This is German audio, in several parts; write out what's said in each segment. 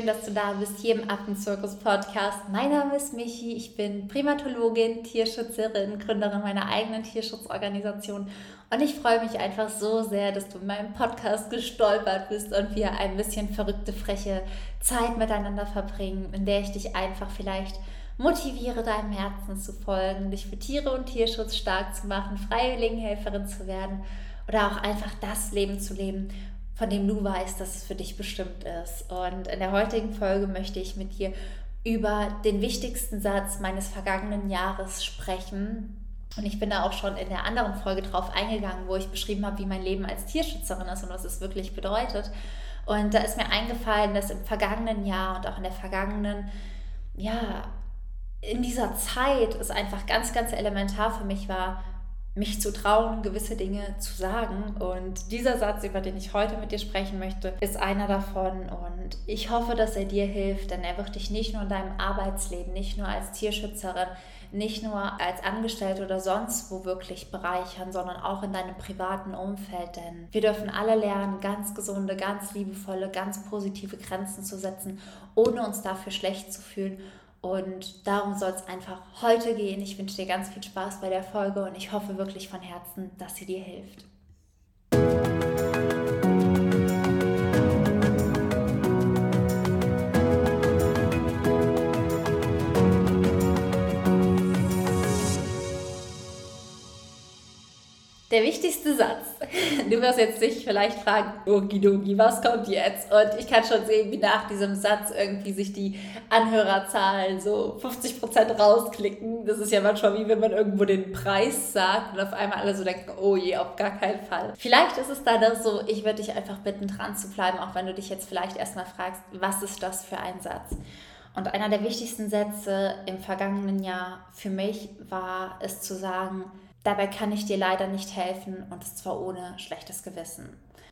schön, dass du da bist hier im Affenzirkus Podcast. Mein Name ist Michi, ich bin Primatologin, Tierschützerin, Gründerin meiner eigenen Tierschutzorganisation und ich freue mich einfach so sehr, dass du in meinem Podcast gestolpert bist und wir ein bisschen verrückte, freche Zeit miteinander verbringen, in der ich dich einfach vielleicht motiviere, deinem Herzen zu folgen, dich für Tiere und Tierschutz stark zu machen, Freiwilligenhelferin zu werden oder auch einfach das Leben zu leben, von dem du weißt, dass es für dich bestimmt ist. Und in der heutigen Folge möchte ich mit dir über den wichtigsten Satz meines vergangenen Jahres sprechen. Und ich bin da auch schon in der anderen Folge drauf eingegangen, wo ich beschrieben habe, wie mein Leben als Tierschützerin ist und was es wirklich bedeutet. Und da ist mir eingefallen, dass im vergangenen Jahr und auch in der vergangenen, ja, in dieser Zeit es einfach ganz, ganz elementar für mich war, mich zu trauen, gewisse Dinge zu sagen. Und dieser Satz, über den ich heute mit dir sprechen möchte, ist einer davon. Und ich hoffe, dass er dir hilft, denn er wird dich nicht nur in deinem Arbeitsleben, nicht nur als Tierschützerin, nicht nur als Angestellte oder sonst wo wirklich bereichern, sondern auch in deinem privaten Umfeld. Denn wir dürfen alle lernen, ganz gesunde, ganz liebevolle, ganz positive Grenzen zu setzen, ohne uns dafür schlecht zu fühlen und darum soll es einfach heute gehen. Ich wünsche dir ganz viel Spaß bei der Folge und ich hoffe wirklich von Herzen, dass sie dir hilft. Der wichtigste Satz. Du wirst jetzt dich vielleicht fragen, Okidoki, was kommt jetzt? Und ich kann schon sehen, wie nach diesem Satz irgendwie sich die Anhörerzahlen so 50% rausklicken. Das ist ja manchmal wie wenn man irgendwo den Preis sagt und auf einmal alle so denken, oh je, auf gar keinen Fall. Vielleicht ist es dann auch so, ich würde dich einfach bitten, dran zu bleiben, auch wenn du dich jetzt vielleicht erstmal fragst, was ist das für ein Satz? Und einer der wichtigsten Sätze im vergangenen Jahr für mich war es zu sagen, Dabei kann ich dir leider nicht helfen und zwar ohne schlechtes Gewissen.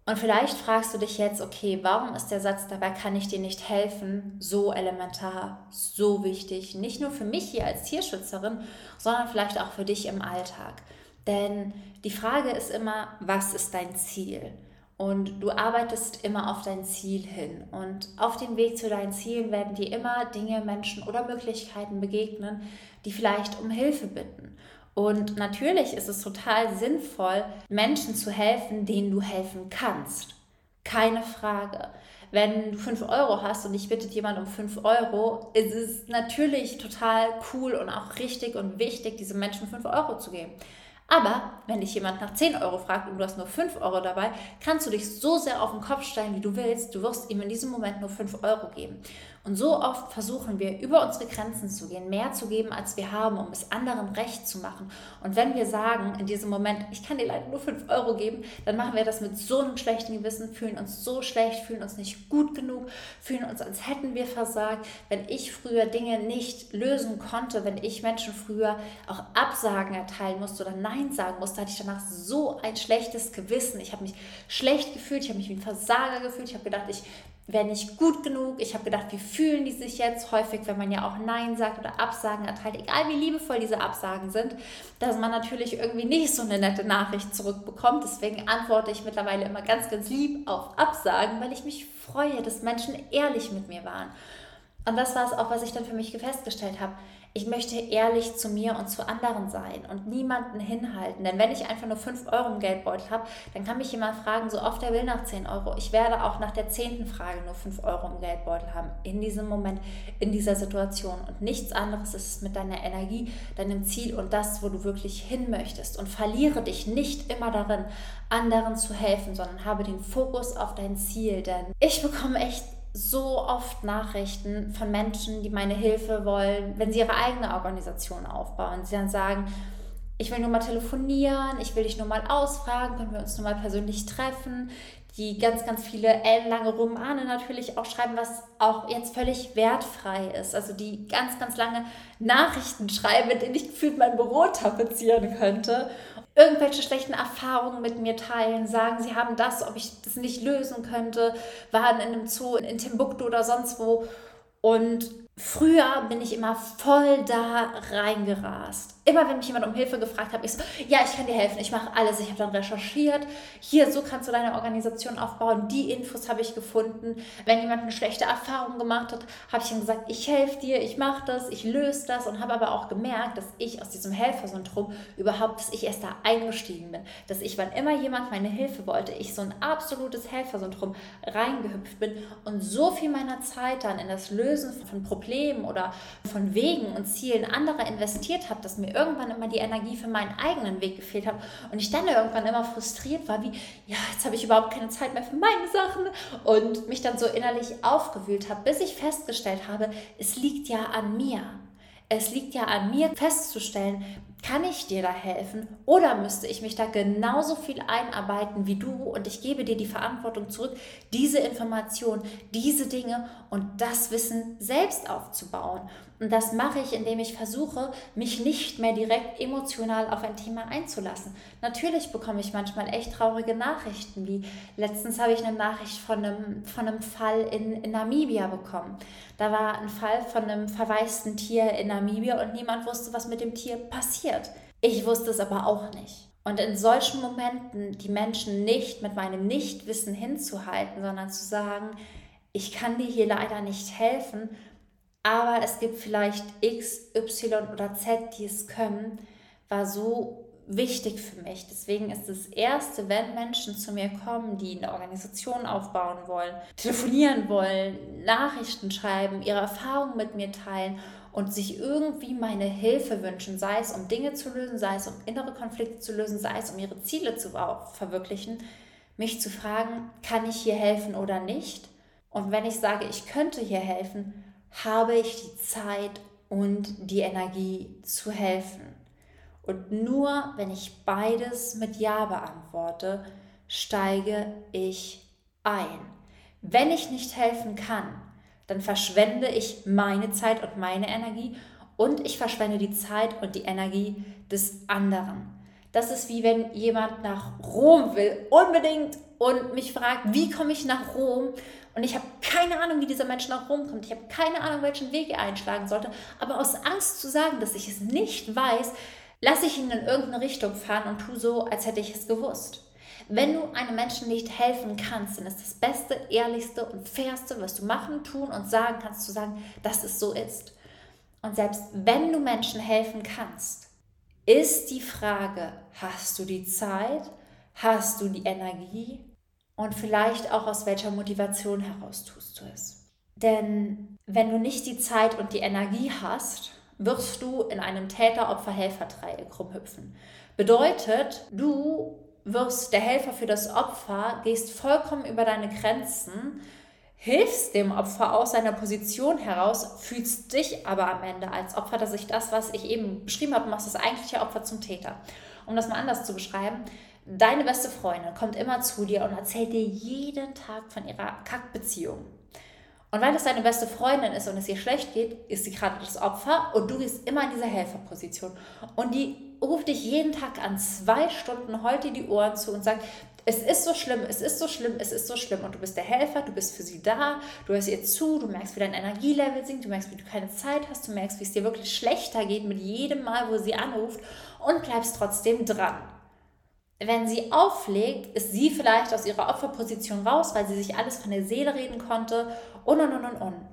Und vielleicht fragst du dich jetzt, okay, warum ist der Satz, dabei kann ich dir nicht helfen, so elementar, so wichtig, nicht nur für mich hier als Tierschützerin, sondern vielleicht auch für dich im Alltag. Denn die Frage ist immer, was ist dein Ziel? Und du arbeitest immer auf dein Ziel hin. Und auf dem Weg zu deinen Zielen werden dir immer Dinge, Menschen oder Möglichkeiten begegnen, die vielleicht um Hilfe bitten. Und natürlich ist es total sinnvoll, Menschen zu helfen, denen du helfen kannst. Keine Frage. Wenn du 5 Euro hast und ich bittet jemand um 5 Euro, ist es natürlich total cool und auch richtig und wichtig, diesen Menschen 5 Euro zu geben. Aber wenn dich jemand nach 10 Euro fragt und du hast nur 5 Euro dabei, kannst du dich so sehr auf den Kopf stellen, wie du willst. Du wirst ihm in diesem Moment nur 5 Euro geben. Und so oft versuchen wir, über unsere Grenzen zu gehen, mehr zu geben, als wir haben, um es anderen recht zu machen. Und wenn wir sagen, in diesem Moment, ich kann dir leider nur 5 Euro geben, dann machen wir das mit so einem schlechten Gewissen, fühlen uns so schlecht, fühlen uns nicht gut genug, fühlen uns, als hätten wir versagt. Wenn ich früher Dinge nicht lösen konnte, wenn ich Menschen früher auch Absagen erteilen musste oder Nein sagen musste, hatte ich danach so ein schlechtes Gewissen. Ich habe mich schlecht gefühlt, ich habe mich wie ein Versager gefühlt, ich habe gedacht, ich wäre nicht gut genug. Ich habe gedacht, wie fühlen die sich jetzt? Häufig, wenn man ja auch Nein sagt oder Absagen erteilt, egal wie liebevoll diese Absagen sind, dass man natürlich irgendwie nicht so eine nette Nachricht zurückbekommt. Deswegen antworte ich mittlerweile immer ganz, ganz lieb auf Absagen, weil ich mich freue, dass Menschen ehrlich mit mir waren. Und das war es auch, was ich dann für mich festgestellt habe ich möchte ehrlich zu mir und zu anderen sein und niemanden hinhalten. Denn wenn ich einfach nur 5 Euro im Geldbeutel habe, dann kann mich jemand fragen, so oft er will nach 10 Euro. Ich werde auch nach der zehnten Frage nur 5 Euro im Geldbeutel haben. In diesem Moment, in dieser Situation. Und nichts anderes ist es mit deiner Energie, deinem Ziel und das, wo du wirklich hin möchtest. Und verliere dich nicht immer darin, anderen zu helfen, sondern habe den Fokus auf dein Ziel. Denn ich bekomme echt so oft Nachrichten von Menschen, die meine Hilfe wollen, wenn sie ihre eigene Organisation aufbauen. Sie dann sagen, ich will nur mal telefonieren, ich will dich nur mal ausfragen, können wir uns nur mal persönlich treffen. Die ganz, ganz viele ellenlange Romane natürlich auch schreiben, was auch jetzt völlig wertfrei ist. Also die ganz, ganz lange Nachrichten schreiben, mit denen ich gefühlt mein Büro tapezieren könnte irgendwelche schlechten Erfahrungen mit mir teilen, sagen, sie haben das, ob ich das nicht lösen könnte, waren in einem Zoo in Timbuktu oder sonst wo und Früher bin ich immer voll da reingerast. Immer wenn mich jemand um Hilfe gefragt hat, ich so, ja, ich kann dir helfen, ich mache alles. Ich habe dann recherchiert. Hier, so kannst du deine Organisation aufbauen. Die Infos habe ich gefunden. Wenn jemand eine schlechte Erfahrung gemacht hat, habe ich ihm gesagt, ich helfe dir, ich mache das, ich löse das und habe aber auch gemerkt, dass ich aus diesem Helfersyndrom überhaupt, dass ich erst da eingestiegen bin. Dass ich, wann immer jemand meine Hilfe wollte, ich so ein absolutes Helfersyndrom reingehüpft bin und so viel meiner Zeit dann in das Lösen von Problemen oder von Wegen und Zielen anderer investiert habe, dass mir irgendwann immer die Energie für meinen eigenen Weg gefehlt hat und ich dann irgendwann immer frustriert war, wie, ja, jetzt habe ich überhaupt keine Zeit mehr für meine Sachen und mich dann so innerlich aufgewühlt habe, bis ich festgestellt habe, es liegt ja an mir. Es liegt ja an mir festzustellen, kann ich dir da helfen oder müsste ich mich da genauso viel einarbeiten wie du und ich gebe dir die Verantwortung zurück, diese Information, diese Dinge und das Wissen selbst aufzubauen. Und das mache ich, indem ich versuche, mich nicht mehr direkt emotional auf ein Thema einzulassen. Natürlich bekomme ich manchmal echt traurige Nachrichten, wie letztens habe ich eine Nachricht von einem, von einem Fall in, in Namibia bekommen. Da war ein Fall von einem verwaisten Tier in Namibia und niemand wusste, was mit dem Tier passiert. Ich wusste es aber auch nicht. Und in solchen Momenten die Menschen nicht mit meinem Nichtwissen hinzuhalten, sondern zu sagen, ich kann dir hier leider nicht helfen, aber es gibt vielleicht X, Y oder Z, die es können, war so wichtig für mich. Deswegen ist das Erste, wenn Menschen zu mir kommen, die eine Organisation aufbauen wollen, telefonieren wollen, Nachrichten schreiben, ihre Erfahrungen mit mir teilen und sich irgendwie meine Hilfe wünschen, sei es um Dinge zu lösen, sei es um innere Konflikte zu lösen, sei es um ihre Ziele zu verwirklichen, mich zu fragen, kann ich hier helfen oder nicht? Und wenn ich sage, ich könnte hier helfen, habe ich die Zeit und die Energie zu helfen. Und nur wenn ich beides mit Ja beantworte, steige ich ein. Wenn ich nicht helfen kann, dann verschwende ich meine Zeit und meine Energie und ich verschwende die Zeit und die Energie des anderen. Das ist wie wenn jemand nach Rom will, unbedingt, und mich fragt, wie komme ich nach Rom? Und ich habe keine Ahnung, wie dieser Mensch nach Rom kommt. Ich habe keine Ahnung, welchen Weg er einschlagen sollte. Aber aus Angst zu sagen, dass ich es nicht weiß, lasse ich ihn in irgendeine Richtung fahren und tue so, als hätte ich es gewusst. Wenn du einem Menschen nicht helfen kannst, dann ist das Beste, Ehrlichste und Fairste, was du machen, tun und sagen kannst, zu sagen, dass es so ist. Und selbst wenn du Menschen helfen kannst, ist die Frage, hast du die Zeit, hast du die Energie und vielleicht auch aus welcher Motivation heraus tust du es. Denn wenn du nicht die Zeit und die Energie hast, wirst du in einem Täter-Opfer-Helfer-Dreieck rumhüpfen. Bedeutet, du wirst der Helfer für das Opfer, gehst vollkommen über deine Grenzen, hilfst dem Opfer aus seiner Position heraus, fühlst dich aber am Ende als Opfer, dass ich das, was ich eben beschrieben habe, machst das eigentliche Opfer zum Täter. Um das mal anders zu beschreiben, Deine beste Freundin kommt immer zu dir und erzählt dir jeden Tag von ihrer Kackbeziehung. Und weil es deine beste Freundin ist und es ihr schlecht geht, ist sie gerade das Opfer und du bist immer in dieser Helferposition. Und die ruft dich jeden Tag an, zwei Stunden, heult dir die Ohren zu und sagt, es ist so schlimm, es ist so schlimm, es ist so schlimm. Und du bist der Helfer, du bist für sie da, du hörst ihr zu, du merkst, wie dein Energielevel sinkt, du merkst, wie du keine Zeit hast, du merkst, wie es dir wirklich schlechter geht mit jedem Mal, wo sie anruft und bleibst trotzdem dran wenn sie auflegt, ist sie vielleicht aus ihrer Opferposition raus, weil sie sich alles von der Seele reden konnte und und und und und.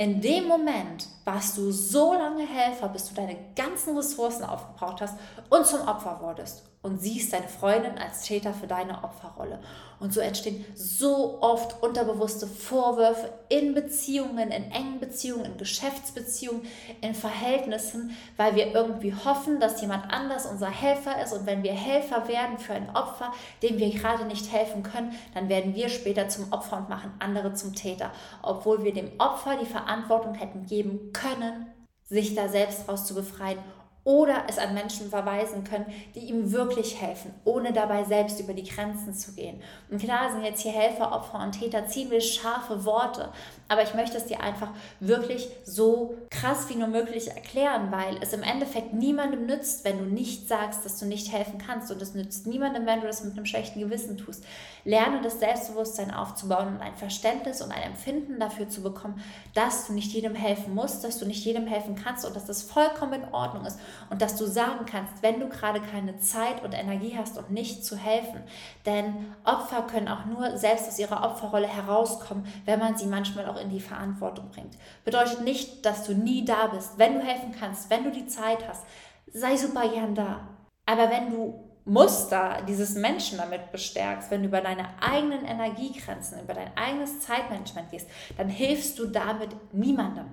In dem Moment warst du so lange Helfer, bis du deine ganzen Ressourcen aufgebraucht hast und zum Opfer wurdest und siehst deine Freundin als Täter für deine Opferrolle. Und so entstehen so oft unterbewusste Vorwürfe in Beziehungen, in engen Beziehungen, in Geschäftsbeziehungen, in Verhältnissen, weil wir irgendwie hoffen, dass jemand anders unser Helfer ist. Und wenn wir Helfer werden für ein Opfer, dem wir gerade nicht helfen können, dann werden wir später zum Opfer und machen andere zum Täter, obwohl wir dem Opfer die Verantwortung hätten geben können, sich da selbst raus zu befreien oder es an Menschen verweisen können, die ihm wirklich helfen, ohne dabei selbst über die Grenzen zu gehen. Und klar sind jetzt hier Helfer, Opfer und Täter ziemlich scharfe Worte, aber ich möchte es dir einfach wirklich so krass wie nur möglich erklären, weil es im Endeffekt niemandem nützt, wenn du nicht sagst, dass du nicht helfen kannst und es nützt niemandem, wenn du das mit einem schlechten Gewissen tust. Lerne das Selbstbewusstsein aufzubauen und ein Verständnis und ein Empfinden dafür zu bekommen, dass du nicht jedem helfen musst, dass du nicht jedem helfen kannst und dass das vollkommen in Ordnung ist und dass du sagen kannst, wenn du gerade keine Zeit und Energie hast, um nicht zu helfen. Denn Opfer können auch nur selbst aus ihrer Opferrolle herauskommen, wenn man sie manchmal auch in die Verantwortung bringt. Bedeutet nicht, dass du nie da bist. Wenn du helfen kannst, wenn du die Zeit hast, sei super gern da. Aber wenn du Muster dieses Menschen damit bestärkst, wenn du über deine eigenen Energiegrenzen, über dein eigenes Zeitmanagement gehst, dann hilfst du damit niemandem.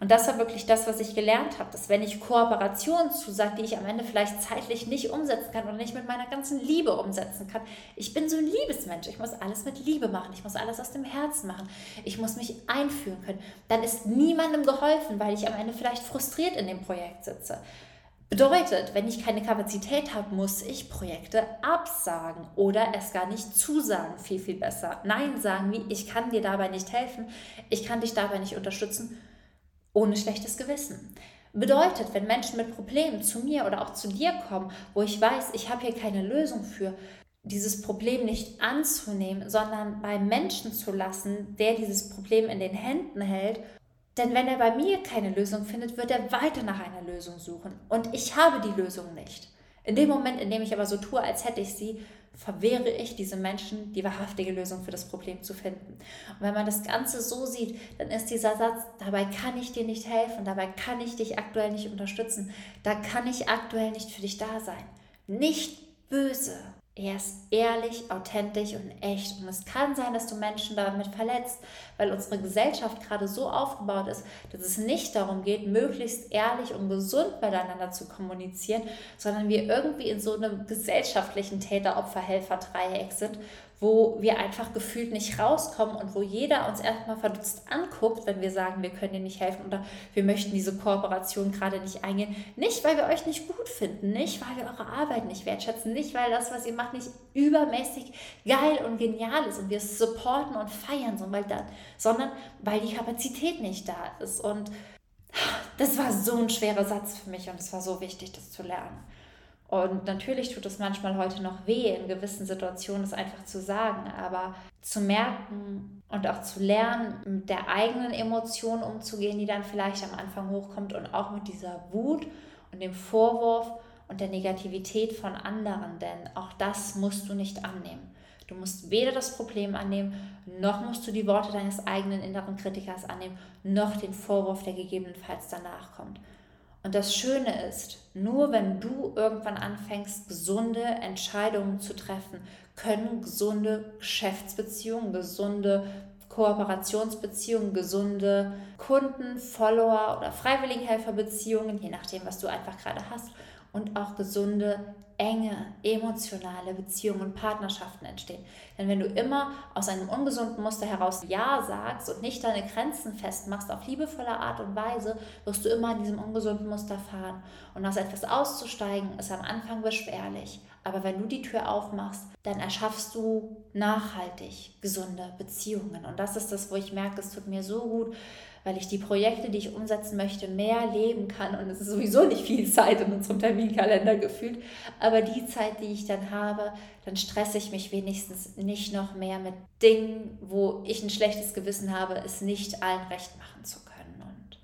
Und das war wirklich das, was ich gelernt habe, dass wenn ich Kooperationen zusage, die ich am Ende vielleicht zeitlich nicht umsetzen kann oder nicht mit meiner ganzen Liebe umsetzen kann, ich bin so ein Liebesmensch, ich muss alles mit Liebe machen, ich muss alles aus dem Herzen machen, ich muss mich einführen können, dann ist niemandem geholfen, weil ich am Ende vielleicht frustriert in dem Projekt sitze. Bedeutet, wenn ich keine Kapazität habe, muss ich Projekte absagen oder es gar nicht zusagen. Viel, viel besser. Nein sagen wie, ich kann dir dabei nicht helfen, ich kann dich dabei nicht unterstützen, ohne schlechtes Gewissen. Bedeutet, wenn Menschen mit Problemen zu mir oder auch zu dir kommen, wo ich weiß, ich habe hier keine Lösung für, dieses Problem nicht anzunehmen, sondern bei Menschen zu lassen, der dieses Problem in den Händen hält denn wenn er bei mir keine Lösung findet, wird er weiter nach einer Lösung suchen. Und ich habe die Lösung nicht. In dem Moment, in dem ich aber so tue, als hätte ich sie, verwehre ich diese Menschen, die wahrhaftige Lösung für das Problem zu finden. Und wenn man das Ganze so sieht, dann ist dieser Satz, dabei kann ich dir nicht helfen, dabei kann ich dich aktuell nicht unterstützen, da kann ich aktuell nicht für dich da sein. Nicht böse, er ist ehrlich, authentisch und echt. Und es kann sein, dass du Menschen damit verletzt, weil unsere Gesellschaft gerade so aufgebaut ist, dass es nicht darum geht, möglichst ehrlich und gesund miteinander zu kommunizieren, sondern wir irgendwie in so einem gesellschaftlichen Täter-Opfer-Helfer-Dreieck sind, wo wir einfach gefühlt nicht rauskommen und wo jeder uns erstmal verdutzt anguckt, wenn wir sagen, wir können dir nicht helfen oder wir möchten diese Kooperation gerade nicht eingehen. Nicht, weil wir euch nicht gut finden, nicht, weil wir eure Arbeit nicht wertschätzen, nicht, weil das, was ihr macht, nicht übermäßig geil und genial ist und wir es supporten und feiern, sondern weil die Kapazität nicht da ist. Und das war so ein schwerer Satz für mich und es war so wichtig, das zu lernen. Und natürlich tut es manchmal heute noch weh, in gewissen Situationen es einfach zu sagen, aber zu merken und auch zu lernen, mit der eigenen Emotion umzugehen, die dann vielleicht am Anfang hochkommt und auch mit dieser Wut und dem Vorwurf und der Negativität von anderen, denn auch das musst du nicht annehmen. Du musst weder das Problem annehmen, noch musst du die Worte deines eigenen inneren Kritikers annehmen, noch den Vorwurf, der gegebenenfalls danach kommt. Und das Schöne ist, nur wenn du irgendwann anfängst, gesunde Entscheidungen zu treffen, können gesunde Geschäftsbeziehungen, gesunde Kooperationsbeziehungen, gesunde Kunden, Follower oder Freiwilligenhelferbeziehungen, je nachdem, was du einfach gerade hast, und auch gesunde enge, emotionale Beziehungen und Partnerschaften entstehen. Denn wenn du immer aus einem ungesunden Muster heraus Ja sagst und nicht deine Grenzen festmachst auf liebevolle Art und Weise, wirst du immer in diesem ungesunden Muster fahren. Und aus etwas auszusteigen ist am Anfang beschwerlich. Aber wenn du die Tür aufmachst, dann erschaffst du nachhaltig gesunde Beziehungen. Und das ist das, wo ich merke, es tut mir so gut, weil ich die Projekte, die ich umsetzen möchte, mehr leben kann. Und es ist sowieso nicht viel Zeit in unserem Terminkalender gefühlt. Aber die Zeit, die ich dann habe, dann stresse ich mich wenigstens nicht noch mehr mit Dingen, wo ich ein schlechtes Gewissen habe, es nicht allen recht machen zu können. Und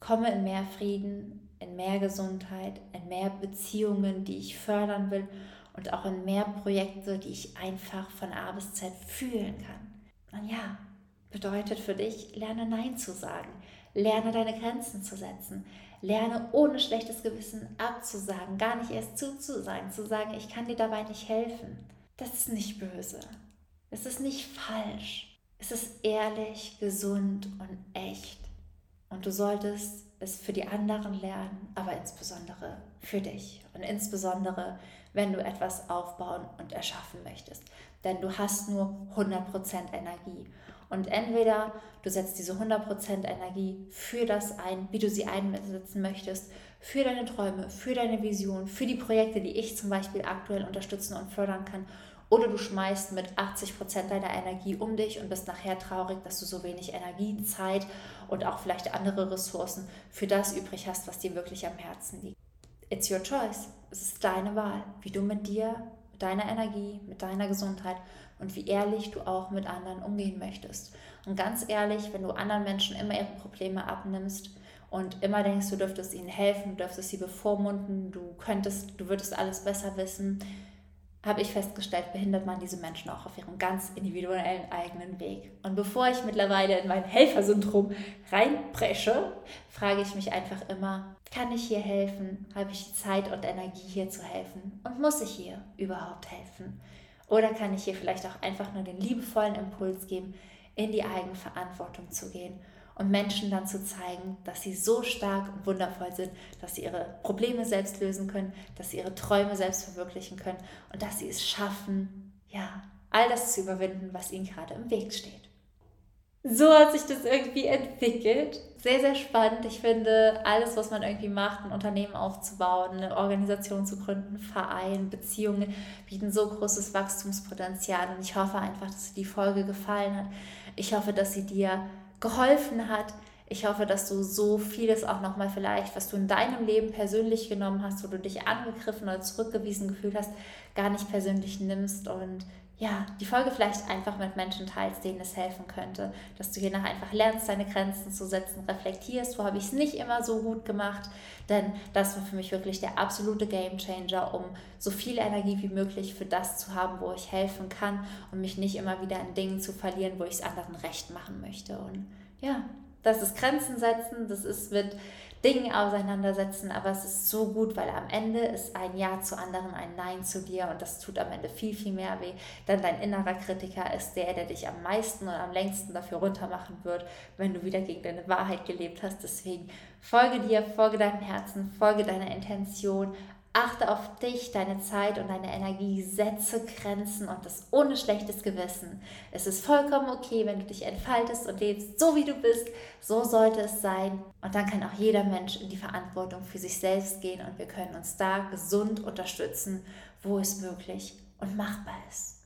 komme in mehr Frieden, in mehr Gesundheit, in mehr Beziehungen, die ich fördern will und auch in mehr Projekte, die ich einfach von A bis Z fühlen kann. Und ja, bedeutet für dich, lerne Nein zu sagen, lerne deine Grenzen zu setzen, lerne ohne schlechtes Gewissen abzusagen, gar nicht erst zuzusagen, zu sagen, ich kann dir dabei nicht helfen. Das ist nicht böse. Es ist nicht falsch. Es ist ehrlich, gesund und echt. Und du solltest es für die anderen lernen, aber insbesondere für dich. Und insbesondere, wenn du etwas aufbauen und erschaffen möchtest. Denn du hast nur 100% Energie. Und entweder du setzt diese 100% Energie für das ein, wie du sie einsetzen möchtest, für deine Träume, für deine Vision, für die Projekte, die ich zum Beispiel aktuell unterstützen und fördern kann. Oder du schmeißt mit 80% deiner Energie um dich und bist nachher traurig, dass du so wenig Energie, Zeit und auch vielleicht andere Ressourcen für das übrig hast, was dir wirklich am Herzen liegt. It's your choice. Es ist deine Wahl, wie du mit dir, mit deiner Energie, mit deiner Gesundheit und wie ehrlich du auch mit anderen umgehen möchtest. Und ganz ehrlich, wenn du anderen Menschen immer ihre Probleme abnimmst und immer denkst, du dürftest ihnen helfen, du dürftest sie bevormunden, du könntest, du würdest alles besser wissen, habe ich festgestellt, behindert man diese Menschen auch auf ihrem ganz individuellen eigenen Weg. Und bevor ich mittlerweile in mein Helfersyndrom reinpresche, frage ich mich einfach immer, kann ich hier helfen? Habe ich Zeit und Energie hier zu helfen? Und muss ich hier überhaupt helfen? Oder kann ich hier vielleicht auch einfach nur den liebevollen Impuls geben, in die Eigenverantwortung zu gehen und Menschen dann zu zeigen, dass sie so stark und wundervoll sind, dass sie ihre Probleme selbst lösen können, dass sie ihre Träume selbst verwirklichen können und dass sie es schaffen, ja, all das zu überwinden, was ihnen gerade im Weg steht. So hat sich das irgendwie entwickelt. Sehr, sehr spannend. Ich finde, alles, was man irgendwie macht, ein Unternehmen aufzubauen, eine Organisation zu gründen, Verein, Beziehungen, bieten so großes Wachstumspotenzial. Und ich hoffe einfach, dass dir die Folge gefallen hat. Ich hoffe, dass sie dir geholfen hat. Ich hoffe, dass du so vieles auch nochmal vielleicht, was du in deinem Leben persönlich genommen hast, wo du dich angegriffen oder zurückgewiesen gefühlt hast, gar nicht persönlich nimmst und ja, die Folge vielleicht einfach mit Menschen teilst, denen es helfen könnte. Dass du hiernach einfach lernst, deine Grenzen zu setzen, reflektierst, wo habe ich es nicht immer so gut gemacht. Denn das war für mich wirklich der absolute Game Changer, um so viel Energie wie möglich für das zu haben, wo ich helfen kann und mich nicht immer wieder in Dingen zu verlieren, wo ich es anderen recht machen möchte. Und ja, das ist Grenzen setzen, das ist mit Dingen auseinandersetzen, aber es ist so gut, weil am Ende ist ein Ja zu anderen ein Nein zu dir und das tut am Ende viel, viel mehr weh, denn dein innerer Kritiker ist der, der dich am meisten und am längsten dafür runtermachen wird, wenn du wieder gegen deine Wahrheit gelebt hast. Deswegen folge dir, folge deinem Herzen, folge deiner Intention, Achte auf dich, deine Zeit und deine Energie, setze Grenzen und das ohne schlechtes Gewissen. Es ist vollkommen okay, wenn du dich entfaltest und lebst so wie du bist. So sollte es sein. Und dann kann auch jeder Mensch in die Verantwortung für sich selbst gehen und wir können uns da gesund unterstützen, wo es möglich und machbar ist.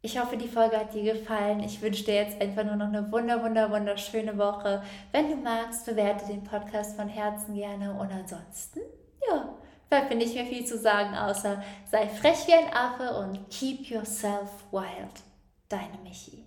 Ich hoffe, die Folge hat dir gefallen. Ich wünsche dir jetzt einfach nur noch eine wunder, wunder, wunderschöne Woche. Wenn du magst, bewerte den Podcast von Herzen gerne und ansonsten, ja bleibt nicht mehr viel zu sagen, außer sei frech wie ein Affe und keep yourself wild. Deine Michi.